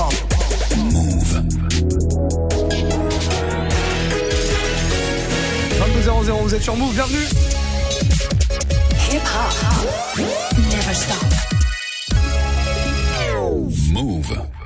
hip-hop. Move. 22 00, vous êtes sur Move, bienvenue. Hip-hop. Never stop.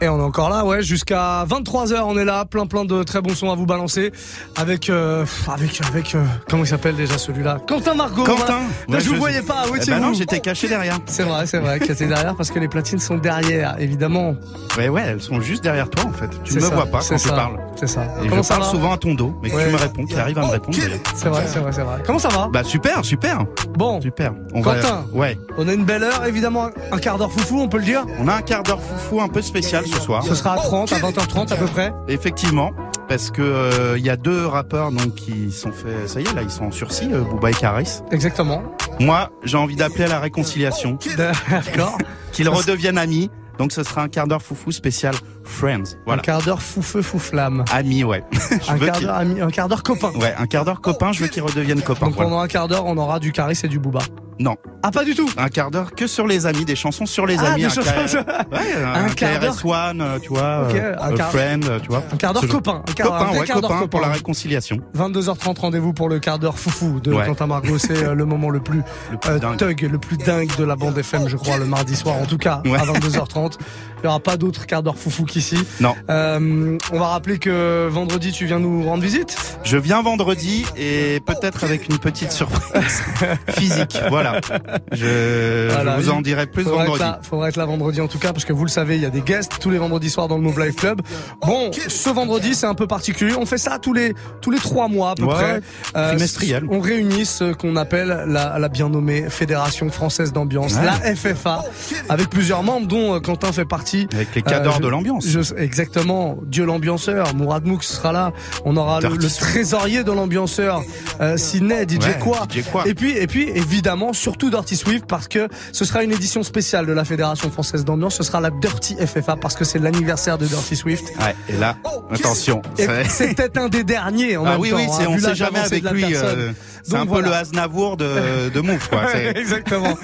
Et on est encore là, ouais, jusqu'à 23h, on est là, plein plein de très bons sons à vous balancer avec euh, avec avec euh, comment il s'appelle déjà celui-là? Quentin Margot. Quentin. Ouais, je vous je- voyais pas, où Eh ben non, j'étais caché derrière. C'est vrai, c'est vrai, cassé derrière parce que les platines sont derrière, évidemment. Ouais, ouais, elles sont juste derrière toi en fait. Tu ne me ça, vois pas quand tu ça, parles. C'est ça. Et Comment je ça parle va? souvent à ton dos, mais Ouais. tu me réponds, qui arrive à me répondre. C'est vrai, c'est vrai, c'est vrai. Comment ça va? Bah super, super, Bon, super. On Quentin. Va... Ouais, on a une belle heure, évidemment, un quart d'heure foufou, on peut le dire. on a un quart d'heure foufou un peu spécial ce soir. Ce sera à 30, à 20h30 à peu près. Effectivement, parce que euh, il y a deux rappeurs donc qui sont fait, ça y est là, ils sont en sursis, euh, Booba et Karis. Exactement. Moi, j'ai envie d'appeler à la réconciliation, D'accord. qu'ils redeviennent amis. Donc ce sera un quart d'heure foufou spécial Friends. Un Voilà, quart d'heure fou feu fou flamme. amis, ouais. Je Un veux quart ami- un quart d'heure copain. Ouais, un quart d'heure copain, je veux qu'ils redeviennent copains. Donc voilà. pendant un quart d'heure, on aura du Caris et du Booba. Non, Ah pas du tout. un quart d'heure que sur les amis, des chansons sur les Ah, amis. des un chansons sur- Ouais, Un un, quart d'heure. One, euh, tu vois, euh, un quart- Friend, tu vois. Un quart d'heure copain. Un quart, un Copain, ouais, quart d'heure copain pour la réconciliation. 22h30 rendez-vous pour le quart d'heure foufou de Ouais. Quentin Margot. C'est euh, le moment le plus, Le plus euh, thug, le plus dingue de la bande FM, je crois, le mardi soir. En tout cas, à 22h30. Il n'y aura pas d'autre quart d'heure foufou qu'ici. Non. Euh, on va rappeler que vendredi, tu viens nous rendre visite. Je viens vendredi et peut-être avec une petite surprise physique. Voilà. Je, Voilà, je vous en il dirai plus Faudra vendredi. là, faudra être là vendredi en tout cas, parce que vous le savez, il y a des guests tous les vendredis soirs dans le Move Life Club. Bon, ce vendredi, c'est un peu particulier. On fait ça tous les tous les trois mois à peu Ouais, près. Euh, trimestriel. on réunit ce qu'on appelle la, la bien nommée Fédération française d'ambiance, Ouais. la FFA, avec plusieurs membres dont euh, Quentin fait partie. Avec les cadors Euh, je- de l'ambiance. Exactement, Dieu l'ambianceur, Mourad Mouk sera là. On aura le, trésorier de l'ambianceur, euh, Sidney, DJ Ouais, Quoi. DJ Quoi. Et puis, et puis, évidemment, surtout Dirty Swift parce que ce sera une édition spéciale de la Fédération française d'ambiance. Ce sera la Dirty FFA parce que c'est l'anniversaire de Dirty Swift. Ouais, et là, attention. Et c'est- peut-être un des derniers en Ah même oui, temps. oui, hein, on sait jamais avec lui. euh, c'est un peu le Aznavour de, de Move, quoi. Exactement.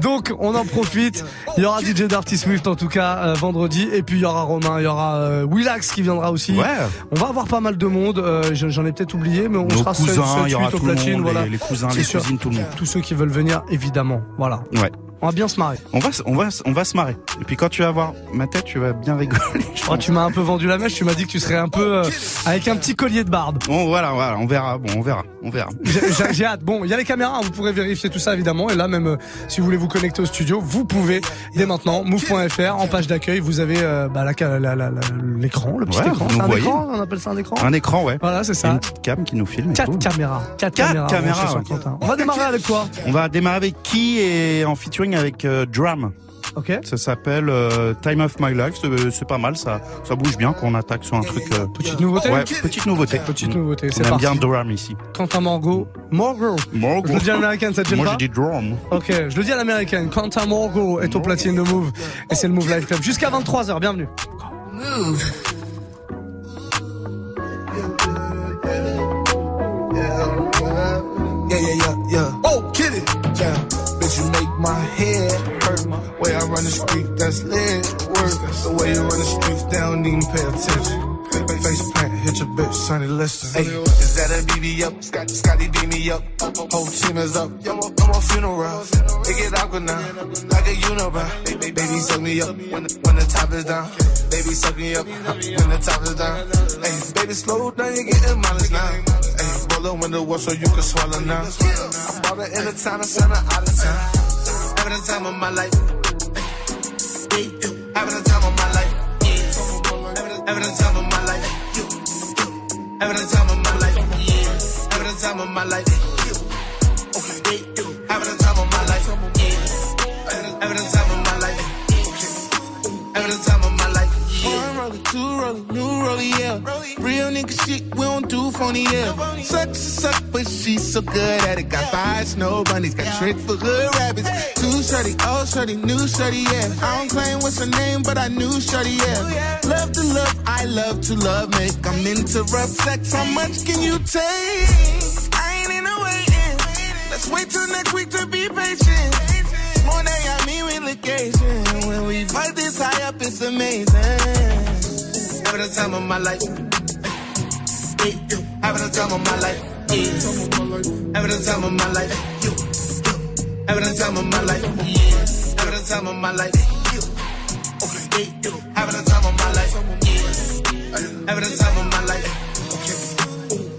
Donc on en profite. Il y aura DJ Dirty Swift en tout cas euh, vendredi et puis il y aura Romain, il y aura euh, Willax qui viendra aussi. Ouais. On va avoir pas mal de monde. euh, j'en ai peut-être oublié, mais on Nos sera cousins, sept, il y aura huit au tout le platine, monde, voilà. les, les cousins, les sûr. cousines, tout le monde. Tous ceux qui veulent venir, évidemment. Voilà. Ouais. On va bien se marrer. On va, on va, on va se marrer. Et puis quand tu vas voir ma tête, tu vas bien rigoler. Oh, tu m'as un peu vendu la mèche. Tu m'as dit que tu serais un peu euh, avec un petit collier de barbe. Bon, voilà, voilà, on verra. Bon, on verra, on verra. J'ai hâte. Bon, il y a les caméras, hein, vous pourrez vérifier tout ça évidemment. Et là, même euh, si vous voulez vous connecter au studio, vous pouvez dès maintenant. Move.fr en page d'accueil, vous avez euh, bah, la ca- la- la- la- l'écran, le petit Ouais, écran. un écran, on appelle ça un écran. Un écran, ouais. Voilà, c'est ça. une petite cam qui nous filme. Quatre caméras. Quatre, caméras. ouais. Quentin. On va démarrer avec quoi? On va démarrer avec qui et en featuring avec euh, Drum. Ok. Ça s'appelle euh, Time of My Life. C'est c'est pas mal, ça, ça bouge bien quand on attaque sur un truc. euh, Petite nouveauté. Ouais, petite nouveauté. Petite Mm. nouveauté. On C'est parti. bien Drum ici. Quentin Morgo. Morgo. Morgo. Je le dis à l'américaine, ça te gêne Moi pas j'ai dit Drum. Ok, je le dis à l'américaine. Quentin Morgo est au platine de Move. Et c'est le Move Live Club. Jusqu'à 23h, bienvenue. Move. Yeah, yeah, yeah, yeah. Oh, get it. Yeah, you make my head hurt. Way I run the street, that's lit work. The way you run the streets, they don't even pay attention. Face plant, hit your bitch, Sonny Liston. Hey, is that a BB up? Scott, Scotty beat me up. Whole team is up. I'm on, funeral. They get awkward now, like a unibrow. Baby, baby, suck me up when the, when the top is down. Baby, suck me up when the top is down. Hey, baby, slow down, you're getting mileage now. The window up so you can swallow now. I bought her in the town and sent her out of town. Having the time of my life. Having the time of my life. Having the time of my life. Having the time of my life. Having the time of my life. One rollie, new rollie, yeah. Real nigga shit, we don't do phony, yeah. Suck, suck, but she's so good at it. Got five snow bunnies, got trick for good rabbits. Two shorty, old shorty, new shorty, yeah. I don't claim what's her name, but I knew shorty, yeah. Love to love, I love to love, make. I'm into rough sex, how much can you take? I ain't in a waiting. Let's wait till next week to be patient. More than I mean with location. When we fight this high up, it's amazing. Having the time of my life. Having the time of my life. Having the time of my life. Having the time of my life. Having the time of my life. Having the time of my life. Having the time of my life.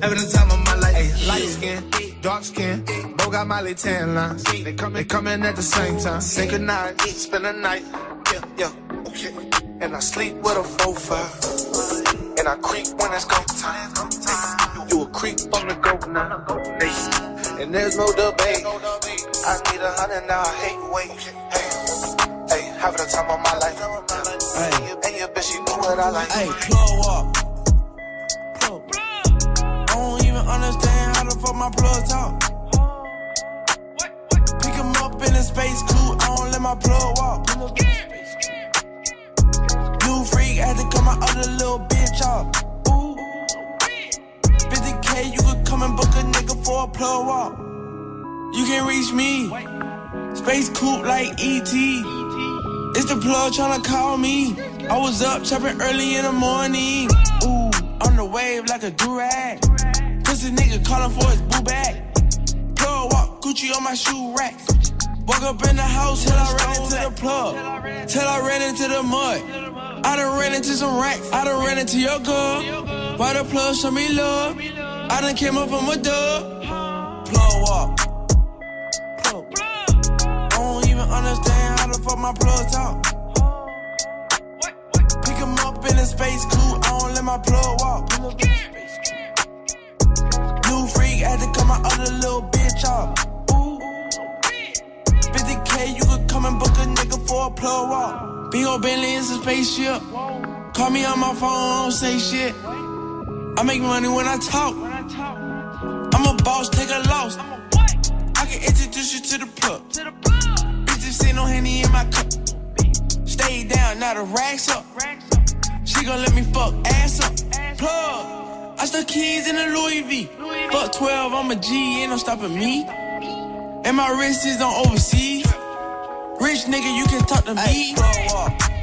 Having the time of my life. Light skin, dark skin, both got Miley tan lines. They come, they coming at the same time. Say goodnight, spend the night. Yeah, yeah, okay. And I sleep with a four five. And I creep when it's go time. You a creep on the go now. And there's no debate. I need a hundred now. I hate wait. Hey, hey, having the time of my life. Hey, and your bitch, she do what I like. Hey, plug up. I don't even understand how the fuck my plug talk. Pick him up in a space coupe, I don't let my plug walk. Freak had to cut my other little bitch off. Ooh. 50k, you could come and book a nigga for a plug walk. You can reach me. Space coupe like ET. It's the plug tryna call me. I was up chopping early in the morning. Ooh, on the wave like a durag. Pussy nigga calling for his boo bag. Plug walk, Gucci on my shoe rack. Woke up in the house till I ran into the plug. Till I ran into the mud. I done ran into some racks. I done ran into your girl. Why the plug show me love? I done came up from a dub. Plug walk. Plug. I don't even understand how the fuck my plug talk. Pick him up in a space coupe, I don't let my plug walk. New freak had to cut my other little bitch off. Come and book a nigga for a plug walk. Big ol' Bentley is a spaceship. Call me on my phone, don't say shit. I make money when I talk. I'm a boss, take a loss. I can introduce you to the plug. Bitches say no henny in my cup. Stay down, now the racks up. She gon' let me fuck ass up. Plug. I stuck keys in a Louis V. Fuck 12, I'm a G, ain't no stopping me. And my wrist is on overseas. Rich nigga, you can talk to me.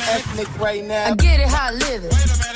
Ethnic right now. I get it how I live it.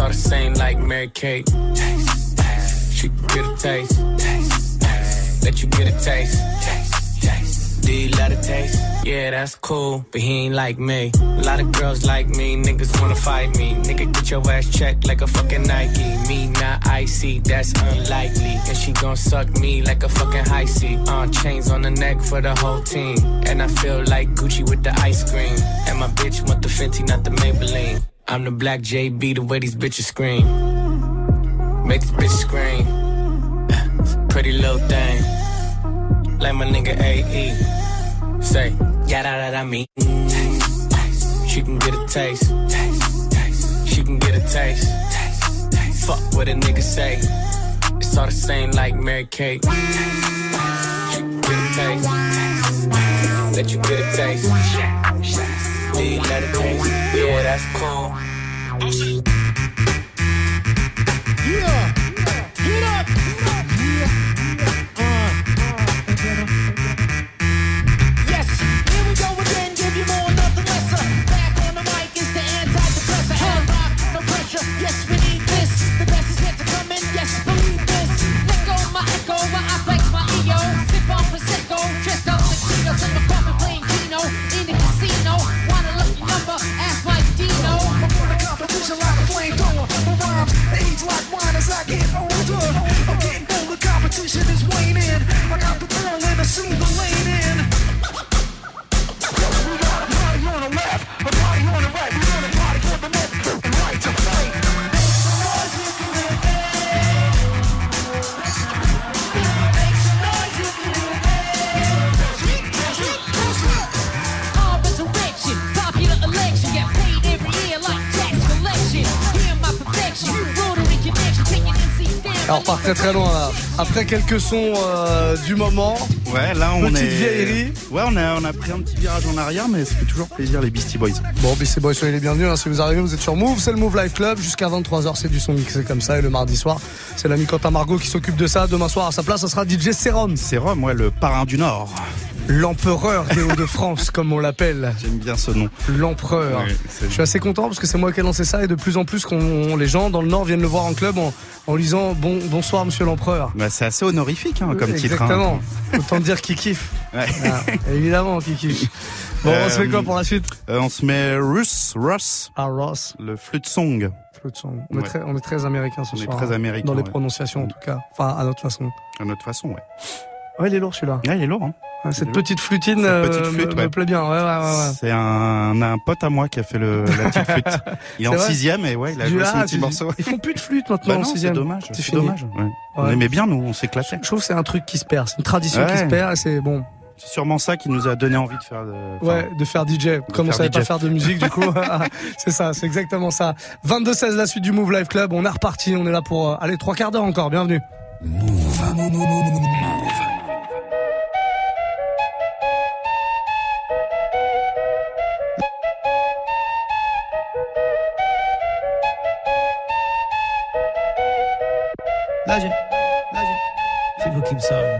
All the same like Mary Kate. She get a taste. Let you get a taste. Do you the taste? Yeah, that's cool, but he ain't like me. A lot of girls like me, niggas wanna fight me. Nigga, get your ass checked like a fucking Nike. Me not icy, that's unlikely. And she gon' suck me like a fucking high C. Uh, chains on the neck for the whole team. And I feel like Gucci with the ice cream. And my bitch want the Fenty, not the Maybelline. I'm the black JB, the way these bitches scream. Make this bitch scream. Pretty little thing. Like my nigga AE. Say, yeah, da da da me. Taste, taste. She can get a taste. Taste, taste. She can get a taste. Taste. Fuck what a nigga say. It's all the same like Mary Kate. She can get a taste. Let you get a taste. Do you let it taste? Yeah, that's cool. Yes, here we go again, give you more, nothing lesser. Back on the mic is the antidepressant. Rock, no pressure. Yes, we need this. The best is yet to come in. Yes, believe this. Let go my echo, I flex my. Sip on prosecco, dressed up in the coffin playing lover, act like Dino. Before the competition, like a flamethrower. My rhymes age like wine as I get older. I'm getting older, competition is waning. I got the girl and I seen the lane. Très très loin là. Après quelques sons euh, du moment, Ouais, là on Petite est. vieillerie. Ouais, on a, on a pris un petit virage en arrière, mais ça fait toujours plaisir les Beastie Boys. Bon, BC Boys, soyez les bienvenus. hein. Si vous arrivez, vous êtes sur Move. C'est le Move Live Club. Jusqu'à 23h, c'est du son mixé comme ça. Et le mardi soir, c'est l'ami Quentin Margot qui s'occupe de ça. Demain soir, à sa place, ça sera DJ Serum. Rome, ouais, le parrain du Nord. L'empereur des Hauts-de-France, comme on l'appelle. J'aime bien ce nom. L'empereur. Je suis assez content parce que c'est moi qui ai lancé ça et de plus en plus qu'on les gens dans le Nord viennent le voir en club en, en lui disant bon, bonsoir monsieur l'empereur. Bah, c'est assez honorifique hein, comme titre. hein. Exactement. Autant dire qu'il kiffe. Ouais. Ah, évidemment qu'il kiffe. Bon, on se fait Euh, quoi pour la suite? Euh, on se met Russ, Russ, Ah, Ross. le flûte song. Flute song. On, est très, on est très américain ce On est très hein, américain, Dans les ouais. prononciations en tout cas. Enfin, à notre façon. À notre façon, ouais. Ouais, il est lourd celui-là. Ah, il est lourd, hein. Ouais, cette est petite flutine Cette euh, petite flûte, me, ouais. me plaît bien. Ouais, ouais, ouais. ouais. C'est un, un pote à moi qui a fait le, la petite flûte. Il est, en sixième et ouais, il a joué ah, son petit morceau. Ils font plus de flûte Bah maintenant non, en c'est sixième. dommage. C'est dommage. ouais. On Ouais. aimait bien, nous, on s'éclatait. Je trouve que c'est un truc qui se perd. C'est une tradition qui Ouais. se perd et c'est bon. C'est sûrement ça qui nous a donné envie de faire. de- Ouais, de faire DJ. Comme on savait pas faire de musique, du coup, c'est ça, c'est exactement ça. 22-16, la suite du Move Live Club. On est reparti, on est là pour, euh, allez, trois quarts d'heure encore. Bienvenue. Legend, legend. People keep talking.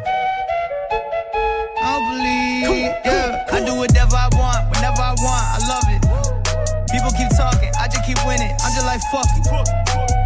I don't believe, yeah. I do whatever I want, whenever I want. I love it. People keep talking, I just keep winning. I'm just like fuck it.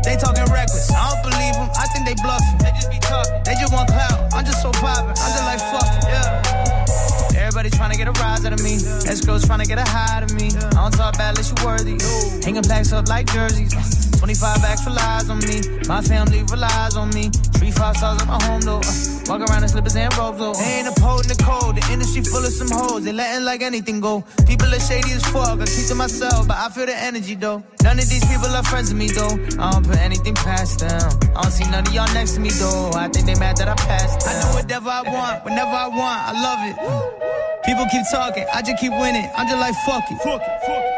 They talking reckless, I don't believe them. I think they bluffing. They just be talking. They just want clout. I'm just so poppin'. I'm just like fuck it, yeah. Everybody trying to get a rise out of me. Ex girls trying to get a high out of me. I don't talk bad unless you worthy. Hanging plaques up like jerseys. 25 extra lies on me. My family relies on me. Three five stars at my home though. Uh, Walk around in slippers and robes though. They ain't upholding the code. The industry full of some hoes. They letting like anything go. People are shady as fuck. I keep to myself, but I feel the energy though. None of these people are friends with me though. I don't put anything past them. I don't see none of y'all next to me though. I think they mad that I passed. Them. I do whatever I want, whenever I want. I love it. People keep talking, I just keep winning. I'm just like fuck it.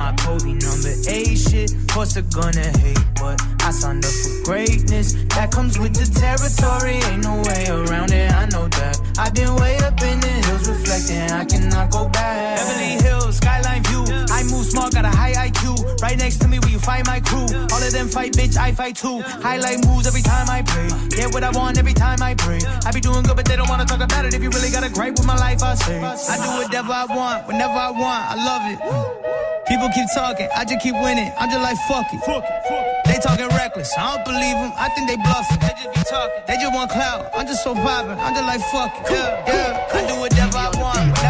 My Kobe number eight shit. Course they're gonna hate, but I signed up for greatness. That comes with the territory. Ain't no way around it. I know that. I've been way up in the hills, reflecting. I cannot go back. Beverly Hills, skyline view. I move small, got a high IQ. Right next to me, where you find my crew. All of them fight, bitch. I fight too. Highlight moves every time I pray. Get what I want every time I pray. I be doing good, but they don't wanna talk about it. If you really got a gripe with my life, I say. I do whatever I want, whenever I want. I love it. People keep talking, I just keep winning. I'm just like fuck it. They talking reckless, I don't believe them. I think they bluffing. They just be talking. They just want clout. I'm just so poppin'. I'm just like fuck it. Yeah, yeah. I do whatever I want, whenever I want.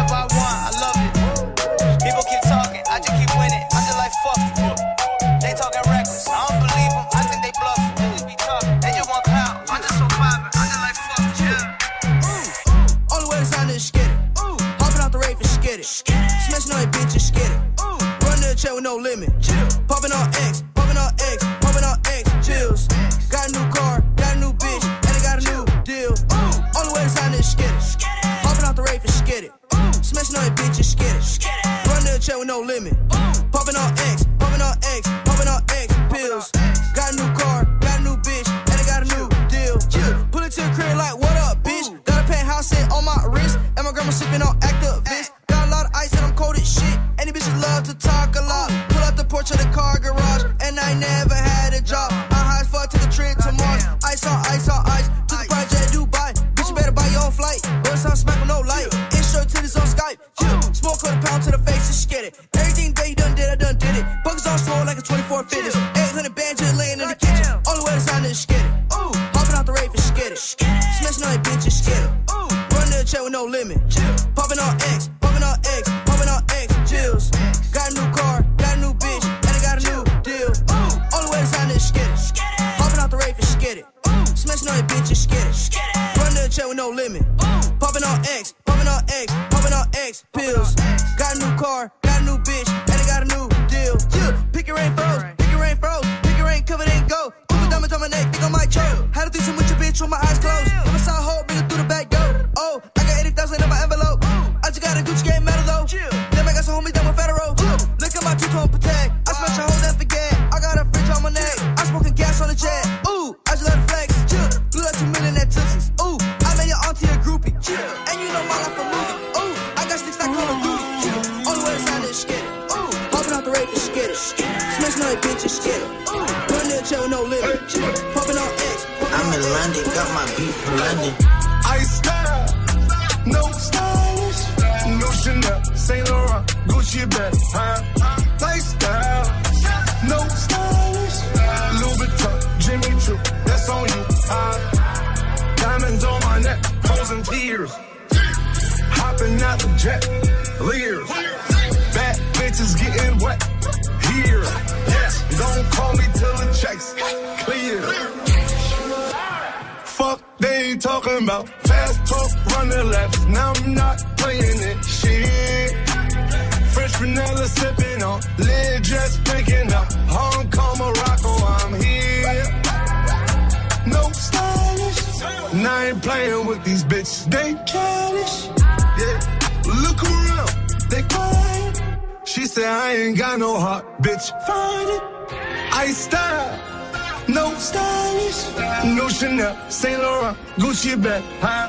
Bag, huh?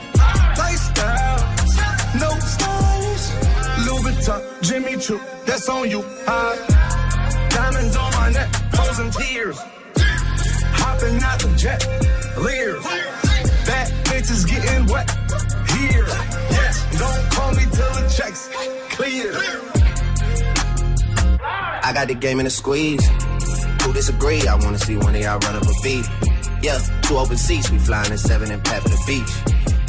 Lifestyle, no stylish, Jimmy Choo, that's on you, huh? Diamonds on my neck, frozen tears, hopping out the jet, leers, getting wet, here, yes, don't call me till the checks clear. I got the game in a squeeze. Who disagree? I wanna see one of y'all run up a beat. Yeah, two open seats, we flying in seven and pat for the beach.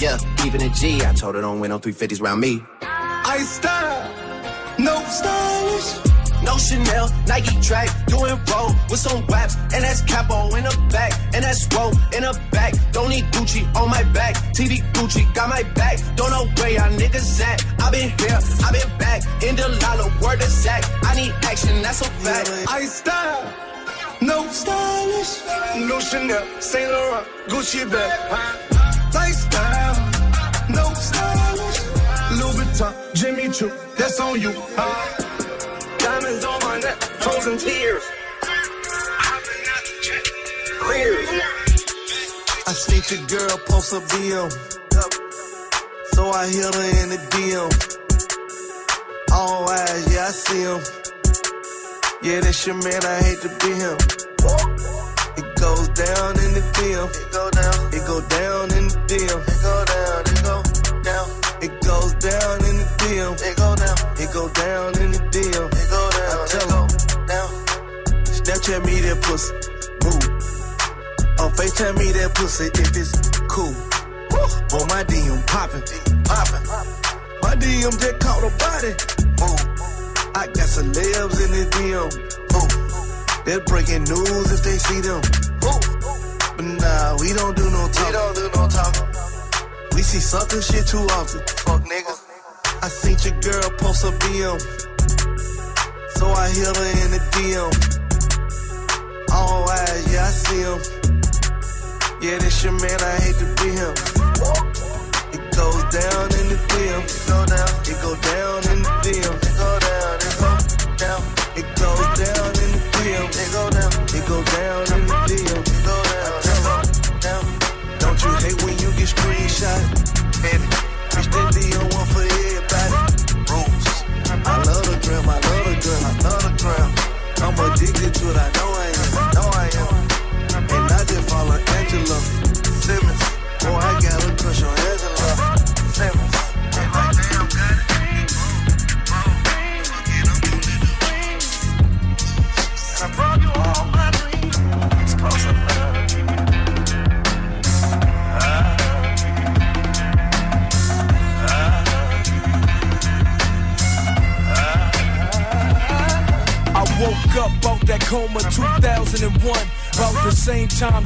Yeah, keeping it G. I told her don't win no 350s round me. I style, no stylish. No Chanel, Nike track, doing roll with some waps, and that's capo in the back, and that's roll in the back. Don't need Gucci on my back, TV Gucci got my back. Don't know where y'all niggas at. I been here, I been back, in the lala, word of Zach. I need action, that's a fact. I style, no stylish, no Chanel, Saint Laurent, Gucci bag, lifestyle, no stylish, Louis Vuitton, Jimmy Choo, that's on you? Diamonds on my neck, frozen tears. The. I seen your girl post a BM. So I hit her in the DM. All eyes, yeah, I see him. Yeah, that's your man, I hate to be him. It goes down in the DM. It go down. It go down in the DM. It go down. It go down. It goes down in the DM. It go down. It go down in the DM. It go down. I tell him. Down. Snapchat me that pussy. Move. Or FaceTime me that pussy if it's cool. Boy, my DM poppin', poppin'. My DM just caught a body. Move. I got celebs in the DM. Ooh. They're breaking news if they see them. Ooh. But nah, we don't do no talk. We don't do no talk. We see sucker shit too often. Fuck niggas. I seen your girl post a BM. So I hit her in the DM. All eyes, yeah, I see him. Yeah, this your man, I hate to be him. It goes down in the DM. It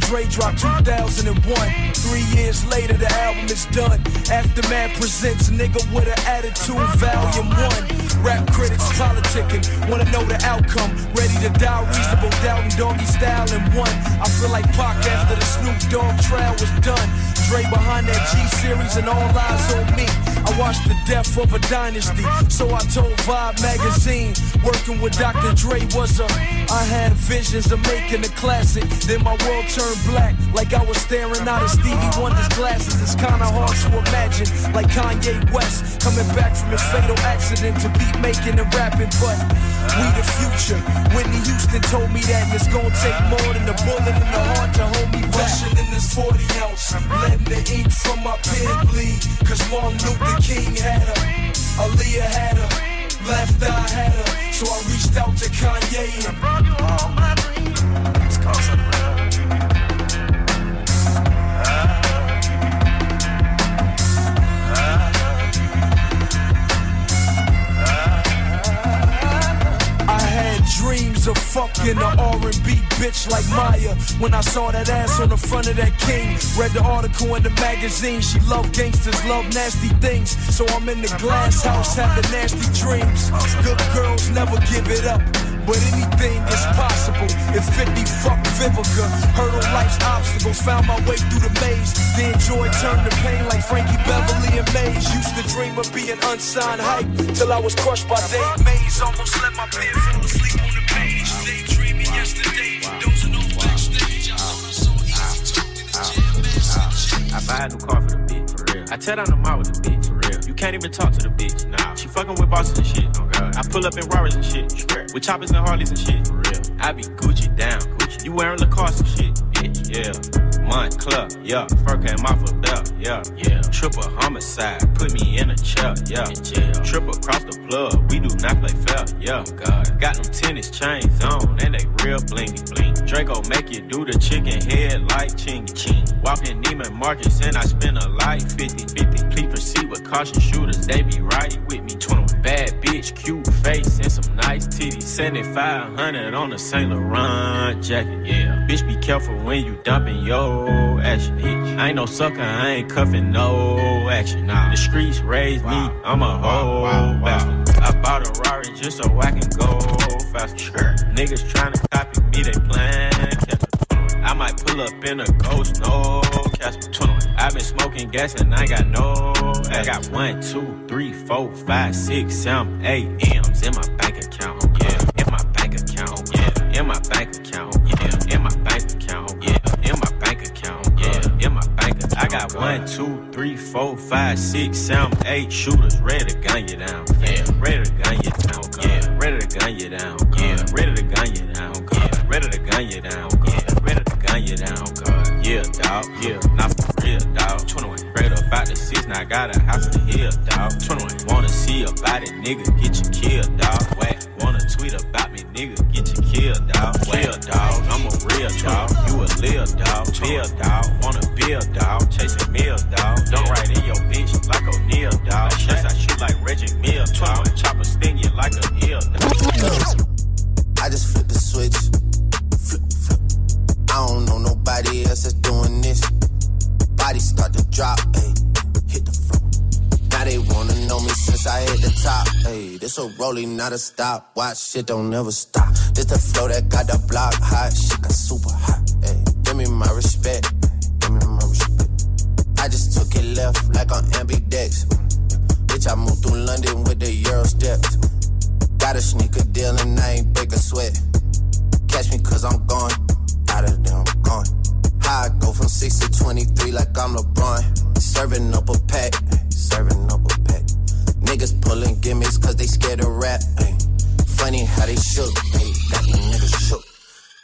Dre dropped 2001. Three years later, the album is done. Aftermath presents Nigga with an Attitude, Volume 1. Rap critics politicking, wanna know the outcome. Ready to die, reasonable doubt and doggy style in one. I feel like Pac after the Snoop Dogg trial was done. Dre behind that G series and all eyes on me. I watched the death of a dynasty, so I told Vibe magazine. Working with Dr. Dre was a. I had visions of making a classic. Then my world turned black, like I was staring out of Stevie Wonder's glasses. It's kinda hard to imagine, like Kanye West coming back from his fatal accident to beat making and rapping. But we the future. Whitney Houston told me that, it's gonna take more than a bullet in the heart to hold me back. In this 40 ounce, letting the ink from my pen bleed. Cause Martin Luther King had her, Aaliyah had her, left eye had her. So I reached out to Kanye bitch like Maya. When I saw that ass on the front of that king, read the article in the magazine. She love gangsters, love nasty things. So I'm in the glass house having nasty dreams. Good girls never give it up. But anything is possible if 50 fuck Vivica. Hurdle life's obstacles, found my way through the maze. Then joy turned to pain like Frankie Beverly and Maze. Used to dream of being unsigned hype till I was crushed by Dave Mays. Almost let my pen fall asleep buy a new car for the bitch, for real. I tear down the mall with the bitch, for real. You can't even talk to the bitch, nah. She fucking with bosses and shit, oh god. I pull up in Rarers and shit, with choppers and Harleys and shit, for real. I be Gucci down, Gucci. You wearing Lacoste and shit, bitch, yeah. Montclair, yeah. Fur came off a belt, yeah, yeah. Triple homicide, put me in a chair, yeah. In jail. Triple cross the plug, we do not play fair, yeah. Oh god. Got them tennis chains on, and they real blingy bling. Draco make you do the chicken head like chingy ching. Walking Neiman Marcus and I spend a life 50 50. Please proceed with caution shooters, they be right with me. 21 bad bitch, cute face, and some nice titties. 7500 on a Saint Laurent jacket, yeah. Bitch, be careful when you dumping your action. Bitch. I ain't no sucker, I ain't cuffing no action. Nah. The streets raised me, I'm a whole bastard. I bought a Rari just so I can go faster. Niggas tryna copy me, they plan. I might pull up in a ghost, no Casper 21. i been smoking gas and I got no. I got one, two, three, four, five, six, seven, eight M's in my bank account. Yeah, in my bank account. Yeah, in my bank account. Yeah, in my bank account. Yeah, in my bank account. Yeah, in my bank account. I got one, two, three, four, five, six, seven, eight shooters ready to gun you down. Yeah, ready to gun you down. Yeah, ready to gun you down. Dog. Yeah, not for real, dog. 21. Straight up out the now I got a house in the hill, dog. 21. Wanna see about it, nigga, get you killed, dog. Whack. Wanna tweet about me, nigga, get you killed, dog. Real dog, I'm a real dog. You a lil dog, bill dog. Wanna build dog, chasing meal dog. Don't write in your bitch like O'Neal dog. Yes, I shoot like Reggie Mill, dog. Chopper sting you like a ill dog. I just flip the switch. Flip, flip. I don't know nobody else that's doing this. Body start to drop, ayy. Hit the floor. Now they wanna know me since I hit the top. Ayy, this a rolling, not a stop. Watch shit don't never stop. This the flow that got the block hot. Shit got super hot. Ayy, give me my respect. Give me my respect. I just took it left like on ambidex. Bitch, I moved through London with the Euro steps. Got a sneaker deal and I ain't break a sweat. Catch me cause I'm gone. Out of there, Gone. How I go from 6 to 23 like I'm LeBron. Serving up a pack, serving up a pack. Niggas pulling gimmicks cause they scared of rap. ay. Funny how they shook, ay. got me niggas shook.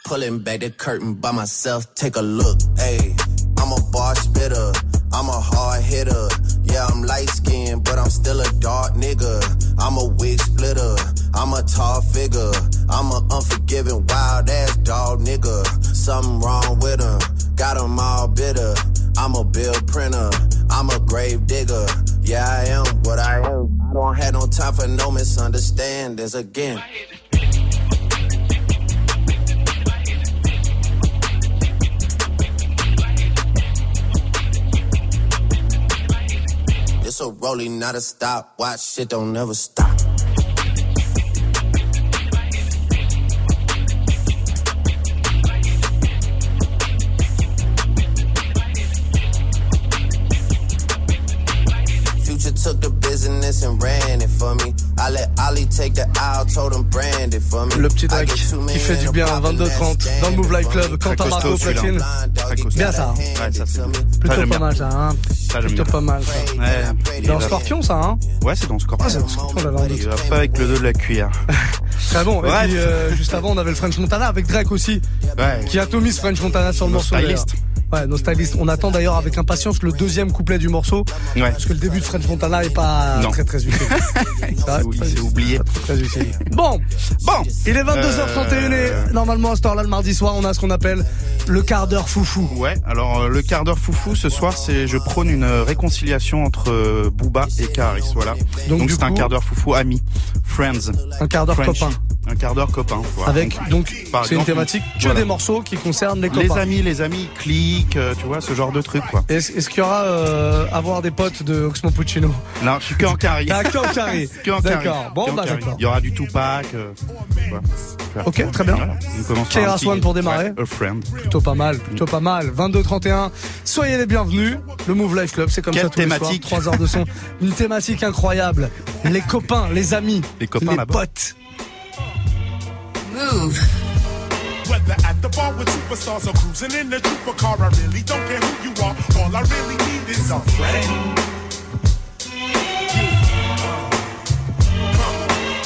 Pulling back the curtain by myself, take a look. Ayy, I'm a bar spitter, I'm a hard hitter. Yeah, I'm light skinned, but I'm still a dark nigga. I'm a wig splitter, I'm a tall figure. I'm a unforgiving, wild ass dog nigga. Got them all bitter. I'm a bill printer. I'm a grave digger. Yeah, I am what I am. I don't have no time for no misunderstandings again. It's a rolling, not a stop. Watch shit don't never stop. Business and ran it for me. I let Ali take the aisle, told him brand it for me. Le petit two qui fait du bien à 22h30 dans le Move Life Club. Quentin Marco platine. Bien ça. hein. Ouais, ça c'est Plutôt pas bien. mal ça. Hein. Plutôt bien. pas mal ça. Ouais. Dans Scorpion ça hein. Ouais, c'est dans Scorpion. Ah, c'est dans Scorpion, pas avec le dos de la cuillère. Très bon. Et puis euh, juste avant on avait le French Montana avec Drake aussi. Ouais. Qui a tout mis ce French Montana sur le morceau. stylistes. Ouais, nos stylistes. On attend d'ailleurs avec impatience le deuxième couplet du morceau. Ouais. Parce que le début de French Montana est pas Non. très très utile. S'est oublié. Très utile. Bon, Bon. il est 22h31 Euh, et normalement à cette heure-là le mardi soir on a ce qu'on appelle le quart d'heure foufou. Ouais, alors euh, le quart d'heure foufou ce soir, c'est je prône une euh, réconciliation entre euh, Booba et Karis, voilà. Donc, c'est un quart d'heure foufou ami, friends. Un quart d'heure copain. Un quart d'heure copain. voilà. Avec donc c'est une thématique que voilà. des morceaux qui concernent les les copains. amis, les amis, clics, euh, tu vois, ce genre de truc quoi. Est-ce est-ce qu'il y aura euh, avoir des potes de Oxmo Puccino? Non, je suis que en carré. Ah, que en carré. Que en carré. D'accord. Bon, bah, carré. d'accord. Il y aura du Tupac. euh, voilà. Ok, très bien. Voilà. On commence par Swan pour démarrer. Ouais, a friend. Plutôt pas mal, plutôt pas mal. 22-31. Soyez les bienvenus. Le Move Life Club, c'est comme Quelle ça tous les thématique. soirs. 3 heures de son. Une thématique incroyable. Les copains, les amis, Les copains les là-bas. potes. Move. At the bar with superstars or cruising in the trooper car, I really don't care who you are. All I really need is a friend.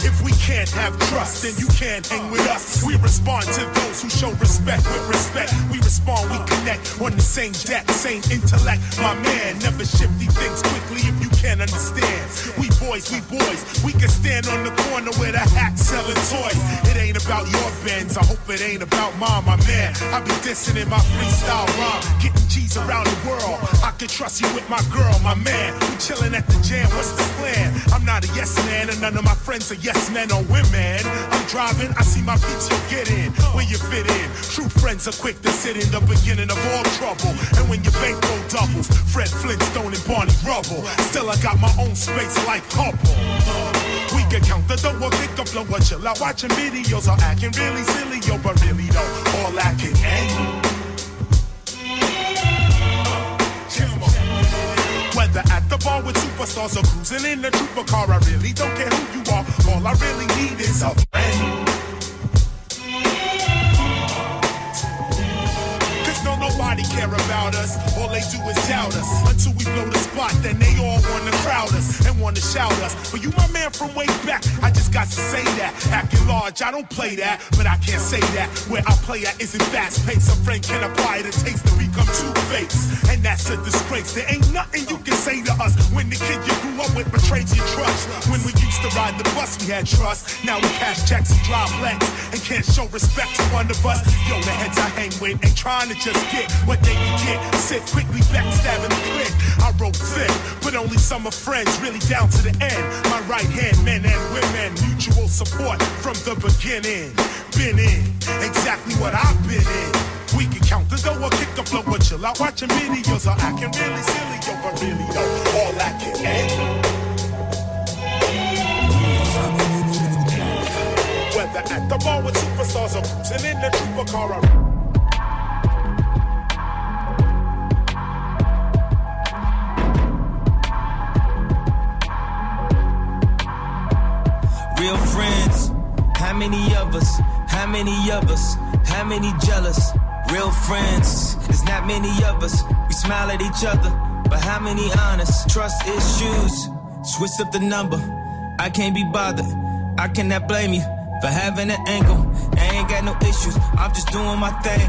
If we can't have trust, then you can't hang with us. We respond to those who show respect with respect. We respond, we connect on the same deck, same intellect. My man, never shifty things quickly if you can't understand. We boys, we boys, we can stand on the corner with a hat selling toys. It ain't about your bends, I hope it ain't about mine, my man. I be dissing in my freestyle rhyme, getting G's around the world. I can trust you with my girl, my man. We chilling at the jam, what's the plan? I'm not a yes man, and none of my friends are yes men or women. I'm driving, I see my beats, you get in, where you fit in. True friends are quick to sit in the beginning of all trouble. And when your bankroll doubles, Fred Flintstone and Barney Rubble. Still, I got my own space like Hubble. We can count the or pick up flow, or chill out watching videos, or acting really silly, yo, but really though, all I can. At the bar with superstars or cruising in the trooper car, I really don't care who you are. All I really need is a friend. Nobody care about us. All they do is doubt us. Until we blow the spot, then they all wanna crowd us and wanna shout us. But you my man from way back. I just got to say that. Acting large, I don't play that, but I can't say that. Where I play at isn't fast paced. A friend can apply the taste to become two faced. And that's a disgrace. There ain't nothing you can say to us when the kid you grew up with betrays your trust. When we used to ride the bus, we had trust. Now we cash checks and drive legs and can't show respect to one of us. Yo, the heads I hang with ain't trying to just get what they can get. Sit quickly backstabbing the click. I wrote thick, but only some of friends really down to the end. My right hand, men and women, mutual support from the beginning. Been in exactly what I've been in. We can count the dough or kick the flow or chill out watching videos or acting really silly, yo, but really though, all I can end. Whether at the bar with superstars or cruising in the trooper car. Real friends, how many of us? How many of us? How many jealous? Real friends, there's not many of us. We smile at each other, but how many honest? Trust issues, switch up the number. I can't be bothered. I cannot blame you for having an angle. I ain't got no issues. I'm just doing my thing.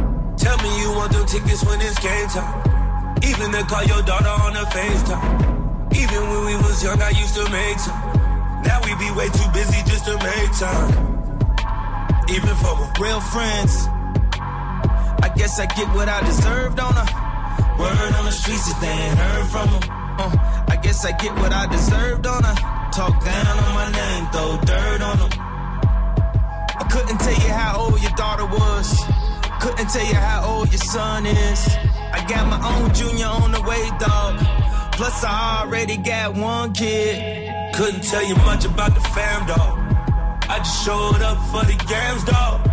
Tell me you want them tickets when it's game time. Even to call your daughter on a FaceTime. Even when we was young, I used to make time. Now we be way too busy just to make time. Even for my real friends. I guess I get what I deserved on a word on the streets if they ain't heard from them. Uh, I guess I get what I deserved on a talk down on my name, throw dirt on them. I couldn't tell you how old your daughter was. Couldn't tell you how old your son is. I got my own junior on the way, dog. Plus, I already got one kid. Couldn't tell you much about the fam, dog. I just showed up for the games, dog.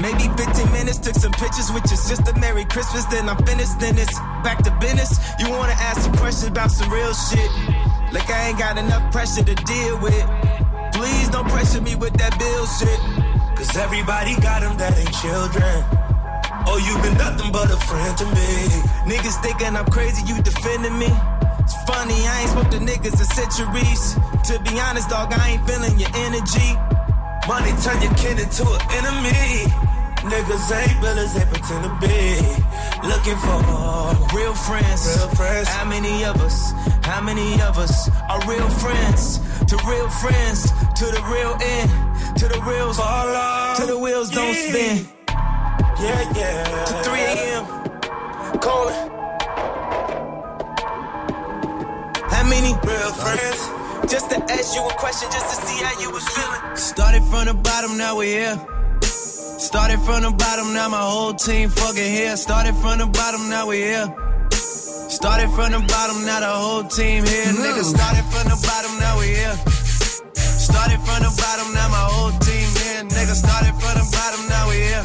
Maybe 15 minutes, took some pictures with your sister. Merry Christmas, then I'm finished. Then it's back to business. You wanna ask some questions about some real shit? Like I ain't got enough pressure to deal with. Please don't pressure me with that bill shit. Cause everybody got them that ain't children. Oh, you been nothing but a friend to me. Niggas thinking I'm crazy, you defending me. It's funny, I ain't spoke to niggas in centuries. To be honest, dog, I ain't feeling your energy. Money turn your kin into an enemy. Niggas ain't villains, they pretend to be. Looking for real friends. Real friends. How many of us? How many of us are real friends? To real friends, to the real end, to the reals, to the wheels don't Yeah. spin. Yeah, yeah. To 3 a.m. Calling. How many real friends? Just to ask you a question, just to see how you was feeling. Started from the bottom, now we're here. Started from the bottom, now my whole team fucking here. Started from the bottom, now we here. Started from the bottom, now the whole team here. Mm. Nigga, started from the bottom, now we here. Started from the bottom, now my whole team here. Nigga, started from the bottom, now we here.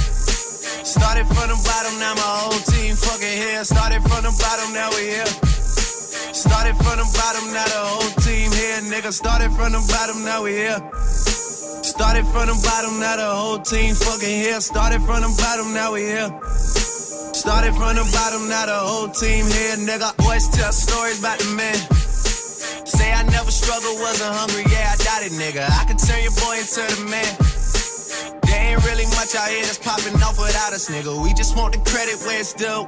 Started from the bottom, now my whole team fucking here. Started from the bottom, now we here. Started from the bottom, now the whole team here, nigga. Started from the bottom, now we here. Started from the bottom, now the whole team fucking here. Started from the bottom, now we here. Started from the bottom, now the whole team here, nigga. Always tell stories about the man. Say I never struggled, wasn't hungry, yeah, I doubt it, nigga. I could turn your boy into the man. There ain't really much out here that's popping off without us, nigga. We just want the credit where it's due.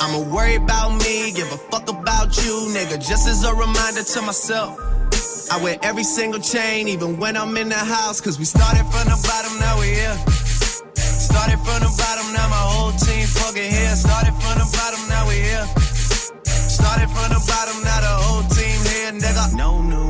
I'ma worry about me, give a fuck about you, nigga. Just as a reminder to myself. I wear every single chain, even when I'm in the house. Cause we started from the bottom, now we here. Started from the bottom, now my whole team fucking here. Started from the bottom, now we here. Started from the bottom, now the whole team here, nigga. No new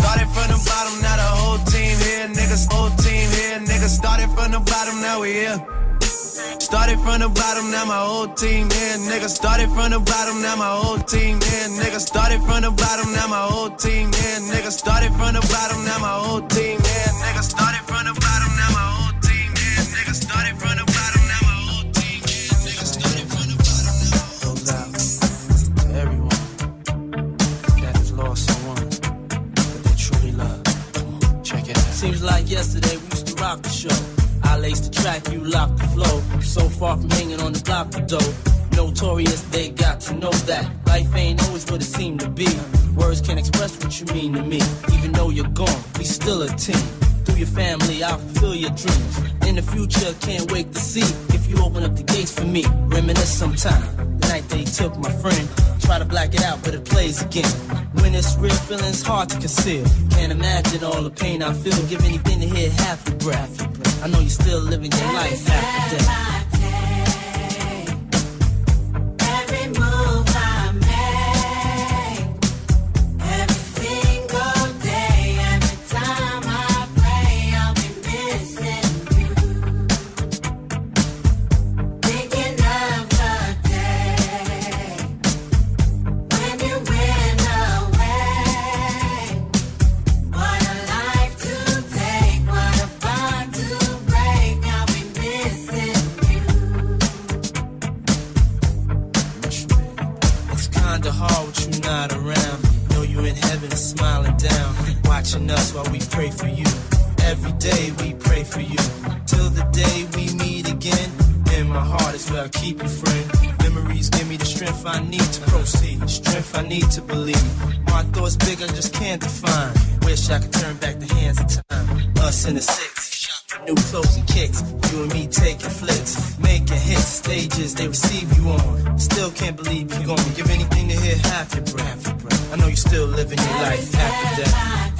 Started from the bottom, now the whole team here. Niggas, whole team here. Niggas started from the bottom, now we here. Started from the bottom, now my whole team here. Nigga started from the bottom, now my whole team here. Nigga started from the bottom, now my whole team here. Nigga started from the bottom, now my whole team here. The Believe you gone. Give anything to hear half your breath. I know you're still living your life after death.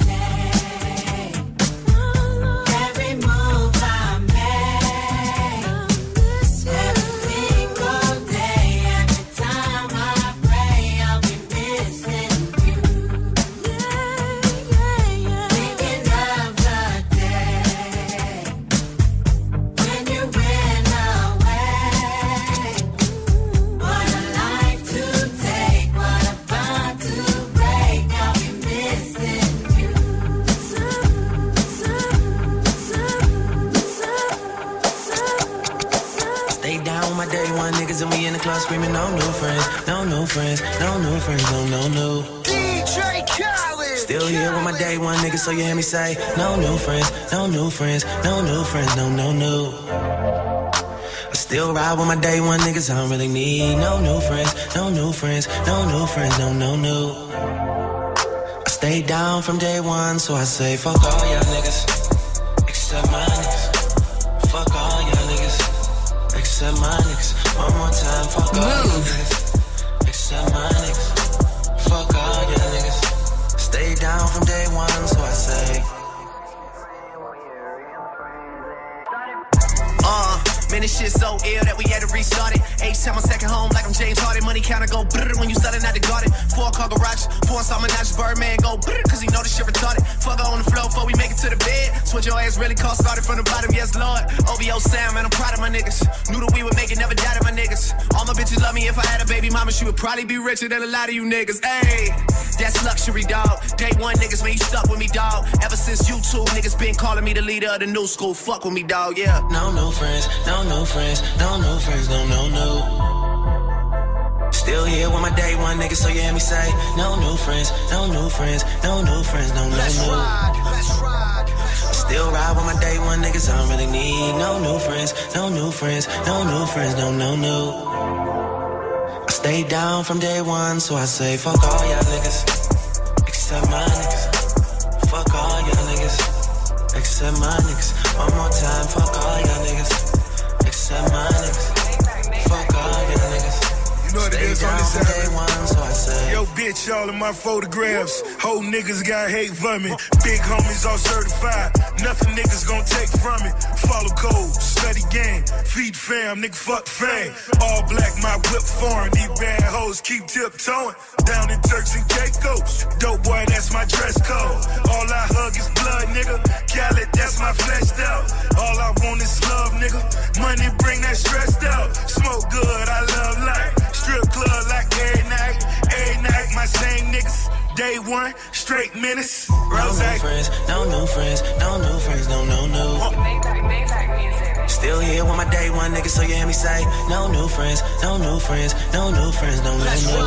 In the club screaming no new friends, no new friends, no new friends, no no new. DJ Khaled. Still here with my day one niggas, so you hear me say no new friends, no new friends, no new friends, no no new. I still ride with my day one niggas, I don't really need no new friends, no new friends, no new friends, no no new. I stay down from day one, so I say fuck all y'all niggas, except my niggas. Fuck all y'all niggas, except my niggas. One more time, fuck all y'all niggas, except my niggas. Fuck all y'all niggas. Stay down from day one, so I say. Uh, man, this shit so ill that we had to restart it. H time on second home, like I'm James Harden. Money counter go brrr when you starting out the garden. Four car garage, four installment notches, Birdman go brrr, cause he know this shit retarded. Fuck on the floor before we make it to the bed. Switch your ass really cost, started from the bottom, yes, Lord. OVO Sam, man, I'm proud of my niggas. Knew that we would make it, never doubted my niggas. All my bitches love me, if I had a baby mama, she would probably be richer than a lot of you niggas. Hey, that's luxury, dog. Day one niggas, man, you stuck with me, dog. Ever since YouTube, niggas been calling me the leader of the new school. Fuck with me, dog, yeah. No new friends, no new friends, no new friends, no no no. Still here with my day one niggas, so you hear me say no new friends, no new friends, no new friends, no no no. Still ride with my day one niggas, I don't really need no new friends, no new friends, no new friends, no no no. I stay down from day one, so I say fuck all y'all niggas, except my niggas. Fuck all y'all niggas, except my niggas. One more time, fuck all y'all You know what it Stay is on this from day album? one, so I. Yo, bitch, all in my photographs. Whole niggas got hate for me. Big homies all certified. Nothing niggas gon' take from it. Follow code, study game. Feed fam, nigga, fuck fame. All black, my whip foreign. These bad hoes keep tiptoeing. Down in Turks and Caicos. Dope boy, that's my dress code. All I hug is blood, nigga. Khaled, that's my fleshed out. All I want is love, nigga. Money bring that stressed out. Smoke good, I love life. Strip club like every night. Every night, my same niggas. Day one, straight minutes. No new friends, no new friends, no new friends, no no no. Still here with my day one niggas, so you hear me say no new friends, no new friends, no new friends, no no no.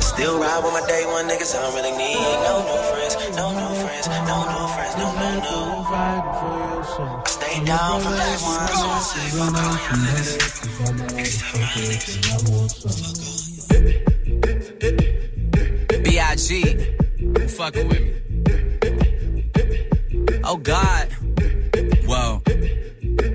Still ride with my day one niggas, I don't really need no new friends, no new friends, no new friends, no no no. Down from day one. B.I.G. Fucking with me. Oh God. Whoa.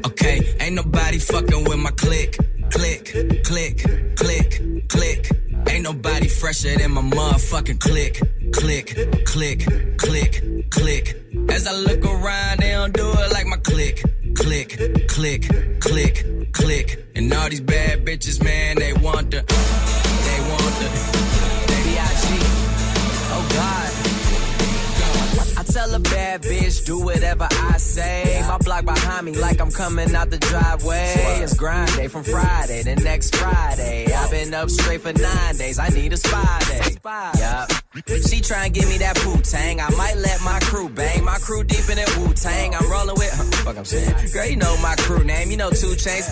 Okay, ain't nobody fucking with my click. Click, click, click, click. Ain't nobody fresher than my motherfucking click. Click, click, click, click. As I look around, they don't do it like my click. Click, click, click, click. And all these bad bitches, man, they want the. They want the. B.I.G. Oh God. Tell a bad bitch, do whatever I say. My block behind me, like I'm coming out the driveway. It's grind day from Friday to next Friday. I've been up straight for nine days. I need a spy day. Yup. She try and give me that poo tang. I might let my crew bang. My crew deep in that Wu Tang. I'm rolling with her. fuck I'm saying. Girl, you know my crew name, you know two chains.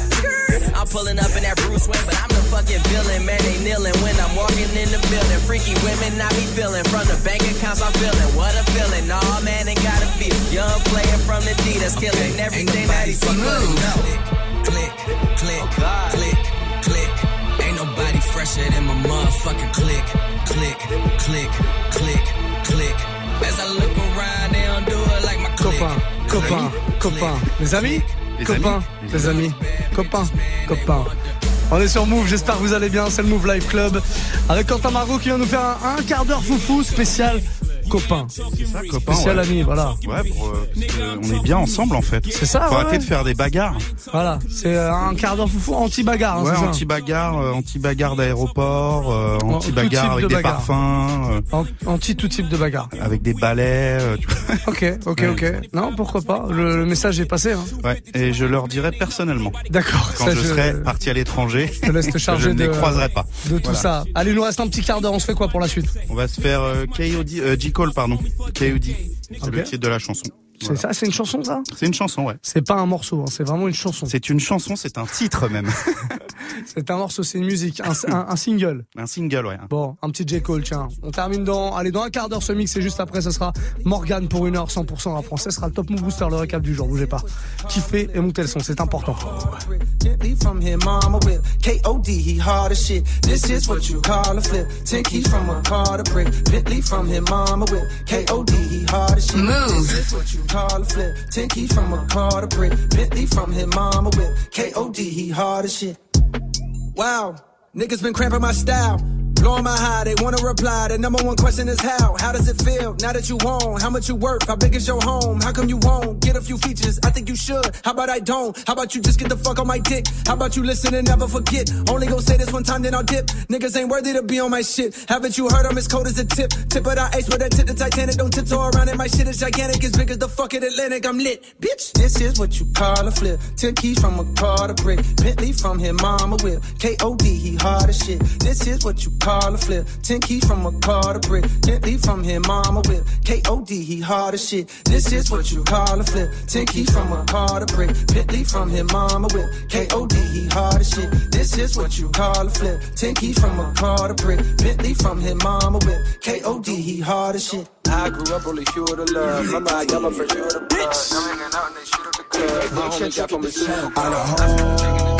I'm pulling up in that Bruce Wayne, but I'm the fucking villain. Man, they kneeling when I'm walking in the building. Freaky women I be feeling from the bank accounts I'm feeling. What a feeling. Nah, man, it gotta be young player from the D that's killing everything that he see. Click, click, click, click, click. Ain't nobody fresher than my motherfucking click, click, click, click, click. As I look around, they don't do it like my click. Copains, copains, copains. Les amis Les Copains, amis. les amis. On est sur Move, j'espère que vous allez bien. C'est le Move Live Club avec Quentin Margot qui vient nous faire un quart d'heure foufou spécial copain. Ça, copain, Spécial ouais. ami, voilà. Ouais, pour, euh, on est bien ensemble en fait. C'est ça, Faut ouais, arrêter de faire des bagarres. Voilà, c'est euh, un quart d'heure foufou anti-bagarre. hein, ouais, c'est ça anti-bagarre, euh, anti-bagarre d'aéroport, euh, anti-bagarre avec de des bagarre. parfums, euh, An- Anti tout type de bagarre. avec des balais. euh, tu vois. Ok, ok, ok. Non, pourquoi pas. Le, le message est passé. Hein. Ouais, et je leur dirai personnellement. D'accord. Quand ça, je, je- serai parti à l'étranger, te laisse te charger je ne les croiserai pas. De tout Voilà. ça. Allez, il nous reste un petit quart d'heure. On se fait quoi pour la suite? On va se faire euh, K.O.D. Cole, pardon. K.O.D. C'est Ok. le titre de la chanson. C'est ça, c'est une chanson ça? C'est une chanson, ouais. C'est pas un morceau, hein, c'est vraiment une chanson. C'est une chanson, c'est un titre même. C'est un morceau, c'est une musique, un, un- un single. un single, ouais. Bon, un petit J. Cole, tiens. On termine dans, allez, dans un quart d'heure ce mix et juste après, ce sera Morgan pour une heure 100% en français. Ce sera le Top Move Booster, le récap du jour. Bougez pas. Kiffez et montez le son, c'est important. Gently car to flip. Ten keys from a car to brick. Bentley from him, mama whip. K.O.D. He hard as shit. Wow, niggas been cramping my style. Blowing my high, they wanna reply. The number one question is how? How does it feel now that you own? How much you worth? How big is your home? How come you won't get a few features? I think you should. How about I don't? How about you just get the fuck on my dick? How about you listen and never forget? Only go say this one time, then I'll dip. Niggas ain't worthy to be on my shit. Haven't you heard I'm as cold as a tip? Tip of the ice with that tip the Titanic. Don't tiptoe around it. My shit is gigantic, as big as the fucking Atlantic. I'm lit, bitch. This is what you call a flip. Ten keys from a car to brick. Bentley from him, mama whip. K.O.D. He hard as shit. This is what you call a flip. Ten keys from a car to brick. Bentley from him, mama whip. K.O.D. He hard as shit. This is what you call a flip. Ten keys from a car to brick. Bentley from him, mama whip. K.O.D. He hard as shit. This is what you call a flip. Ten keys from a car to brick. Bentley from him, mama whip. K.O.D. He hard as shit. I grew up only of the love. I'm not young, my friends, few of blood. I'm hanging out and they shoot up the club. My homie got from the city. Out of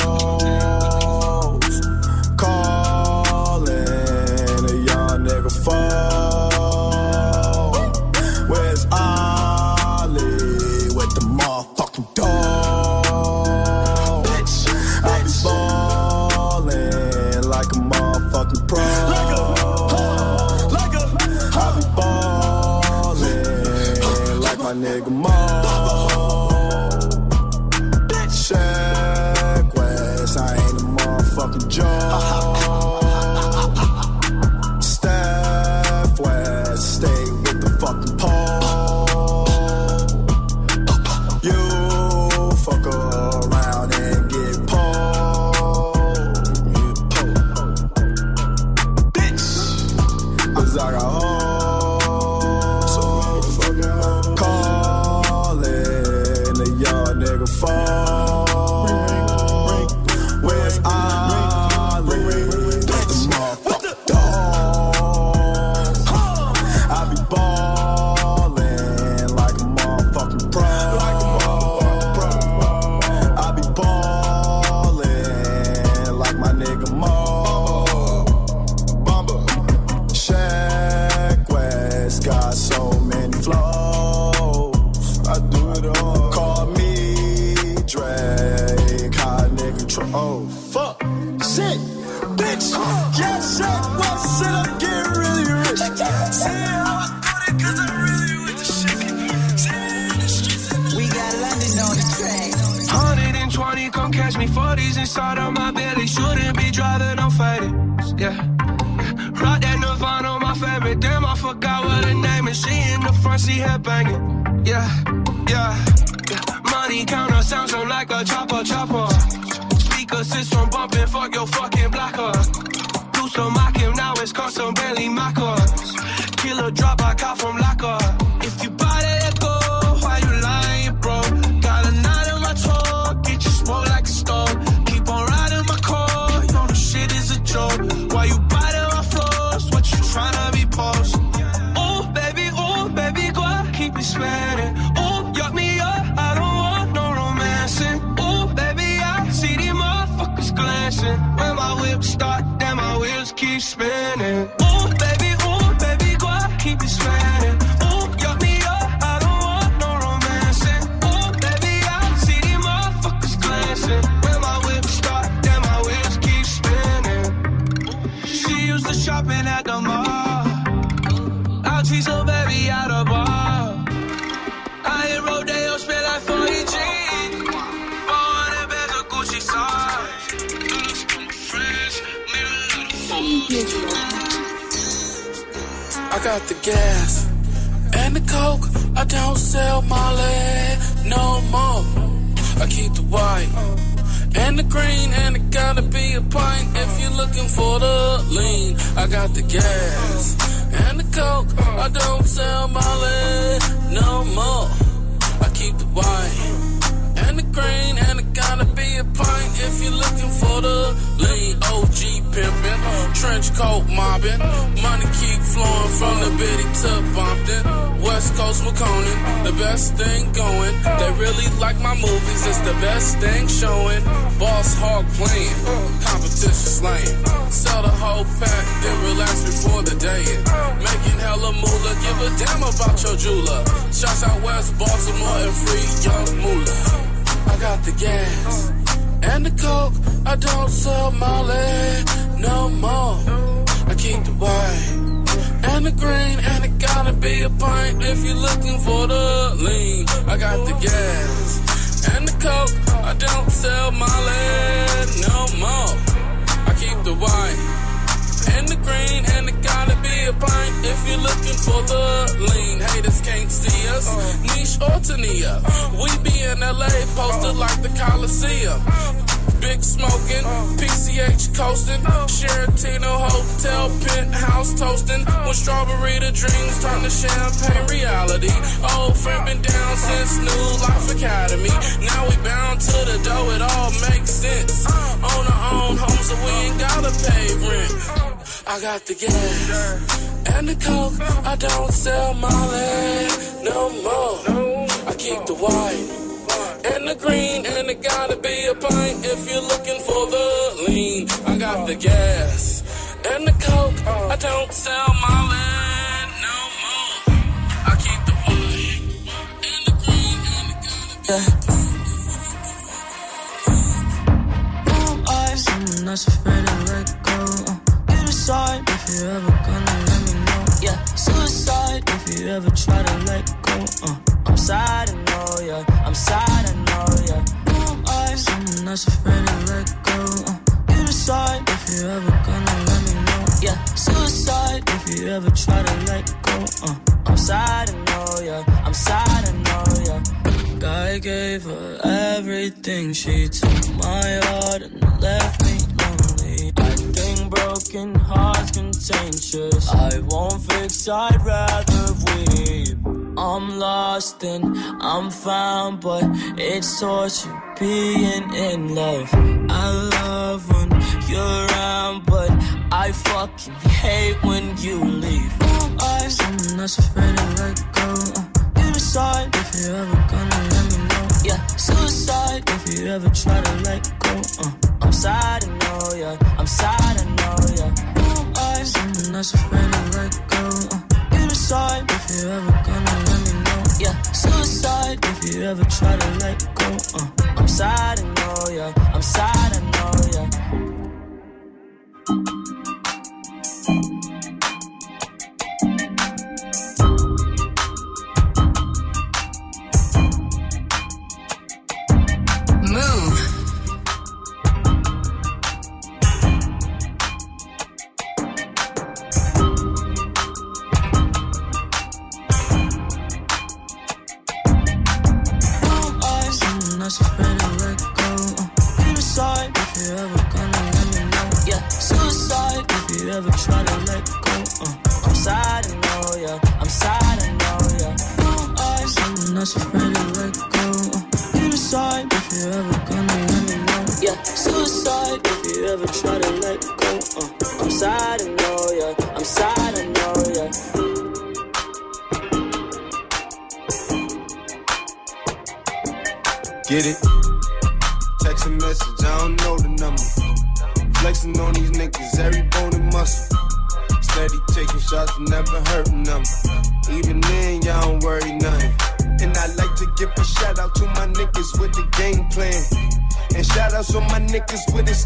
the green, and it gotta be a pint if you're looking for the lean. I got the gas and the coke. I don't sell Molly no more. I keep the wine and the green, and it gotta be a pint if you're looking for the trench coat mobbing, money keep flowing from the bitty to Bumpton. West Coast McConan, the best thing going. They really like my movies, it's the best thing showing. Boss hog playing, competition slaying. Sell the whole pack, then relax before the day end. Making hella moolah, give a damn about your jeweler. Shots out West Baltimore and free young moolah. I got the gas and the coke. I don't sell Molly no more. I keep the white and the green, and it gotta be a pint if you're looking for the lean. I got the gas and the coke. I don't sell Molly no more. I keep the white and the green, and it gotta be a pint if you're looking for the lean. Haters can't see us, niche or Tania. We be in LA, posted like the Coliseum. Big smoking, PCH coasting, Sheratino Hotel penthouse toasting. When strawberry the dreams turn to champagne reality. Old friend been down since New Life Academy. Now we bound to the dough, it all makes sense. On our own home, so we ain't gotta pay rent. I got the gas and the coke. I don't sell my Molly no more. I keep the and the green, and it gotta be a pint if you're looking for the lean. I got the gas and the coke. I don't sell Molly no more. I keep the white and the green, and it gotta be. I'm someone that's afraid to let go. Uh, you decide if you're ever gonna let me know. Yeah, suicide if you ever try to let go. Uh, I'm sad, I know, yeah. I'm sad, I know, yeah. Who am I? Someone that's afraid to let go. Uh, you decide if you're ever gonna let me know. Yeah, suicide if you ever try to let go. Uh, I'm sad, I know, yeah. I'm sad, I know, yeah. God gave her everything. She took my heart and left me lonely. I think broken hearts contentious. I won't fix, I'd rather weep. I'm lost and I'm found, but it's torture being in love. I love when you're around, but I fucking hate when you leave. I'm someone that's afraid to let go. Uh, you decide if you're ever gonna let me know. Yeah, suicide if you ever try to let go. Uh, I'm sad, I know, yeah. I'm sad, I know, yeah. Am I? Someone that's afraid to let go. Uh, you decide if you're ever gonna let me know. Yeah, suicide if you ever try to let go. Uh, I'm sad, I know, yeah. I'm sad, I know, yeah.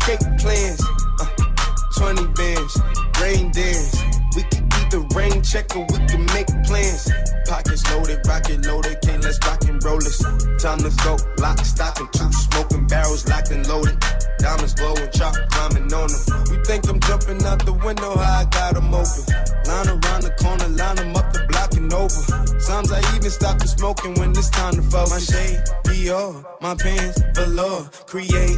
Escape plans. Uh, 20 bands, rain dance. We can keep the rain check or we can make plans. Pockets loaded, rocket loaded, can't let's rock and roll this. Time to go, lock, stock, and two smoking barrels locked and loaded. Diamonds glowing, chop climbing on them. We think I'm jumping out the window, how I got 'em open. Line around the corner, line 'em up the block and over. Sometimes I even stop the smoking when it's time to focus. My shade, Dior, my pants, velour. Create,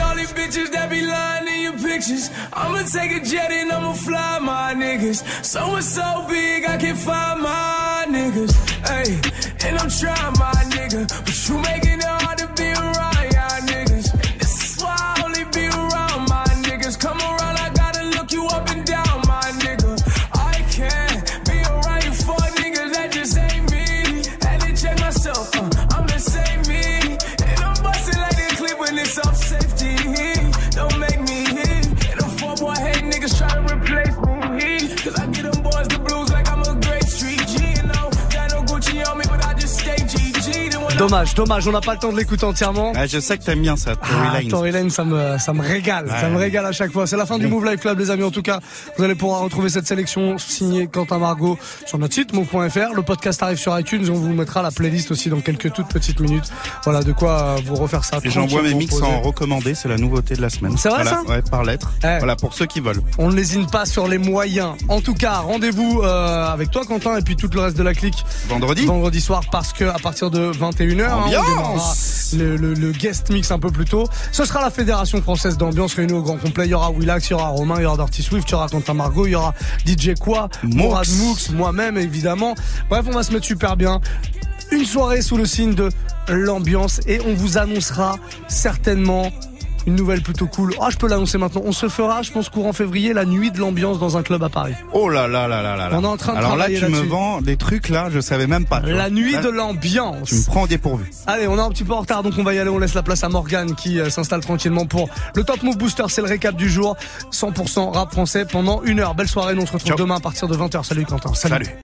and all these bitches that be lying in your pictures. I'ma take a jet and I'ma fly my niggas. So it's so big I can find my niggas. Hey, and I'm trying my nigga. But you making it hard to be Dommage, dommage, on n'a pas le temps de l'écouter entièrement. Ah, je sais que t'aimes bien ça, Tory Ah, Lanez. Tory ça me, ça me régale, ça me régale à chaque fois. C'est la fin du Move Live Club, les amis. En tout cas, vous allez pouvoir retrouver cette sélection signée Quentin Margot sur notre site move.fr. Le podcast arrive sur iTunes on vous mettra la playlist aussi dans quelques toutes petites minutes. Voilà de quoi euh, vous refaire ça. Et J'envoie mes mix en recommandé, c'est la nouveauté de la semaine. C'est vrai, Voilà, ça Ouais, par lettre. Eh. Voilà, pour ceux qui veulent. On ne lésine pas sur les moyens. En tout cas, rendez-vous euh, avec toi, Quentin, et puis tout le reste de la clique. Vendredi Vendredi soir, parce que à partir de 21h, hein, on Ambiance démarrera le, le- le guest mix un peu plus tôt. Ce sera la Fédération Française d'Ambiance réunie au grand complet. Il y aura Willax, il y aura Romain, il y aura Dirty Swift, il y aura Quentin Margot, il y aura DJ Quoi, Mourad Mooks, moi-même évidemment. Bref, on va se mettre super bien. Une soirée sous le signe de l'ambiance et on vous annoncera certainement une nouvelle plutôt cool. Ah, je peux l'annoncer maintenant. On se fera, je pense, courant février, la nuit de l'ambiance dans un club à Paris. Oh là là là là là là. On est en train de Alors là, tu me vends des trucs là, je savais même pas. La vois. nuit Là, de l'ambiance. Tu me prends au dépourvu. Allez, on est un petit peu en retard, donc on va y aller. On laisse la place à Morgan qui euh, s'installe tranquillement pour le Top Move Booster. C'est le récap du jour. 100% rap français pendant une heure. Belle soirée. Nous on se retrouve demain à partir de 20h. Salut Quentin. Salut. Salut.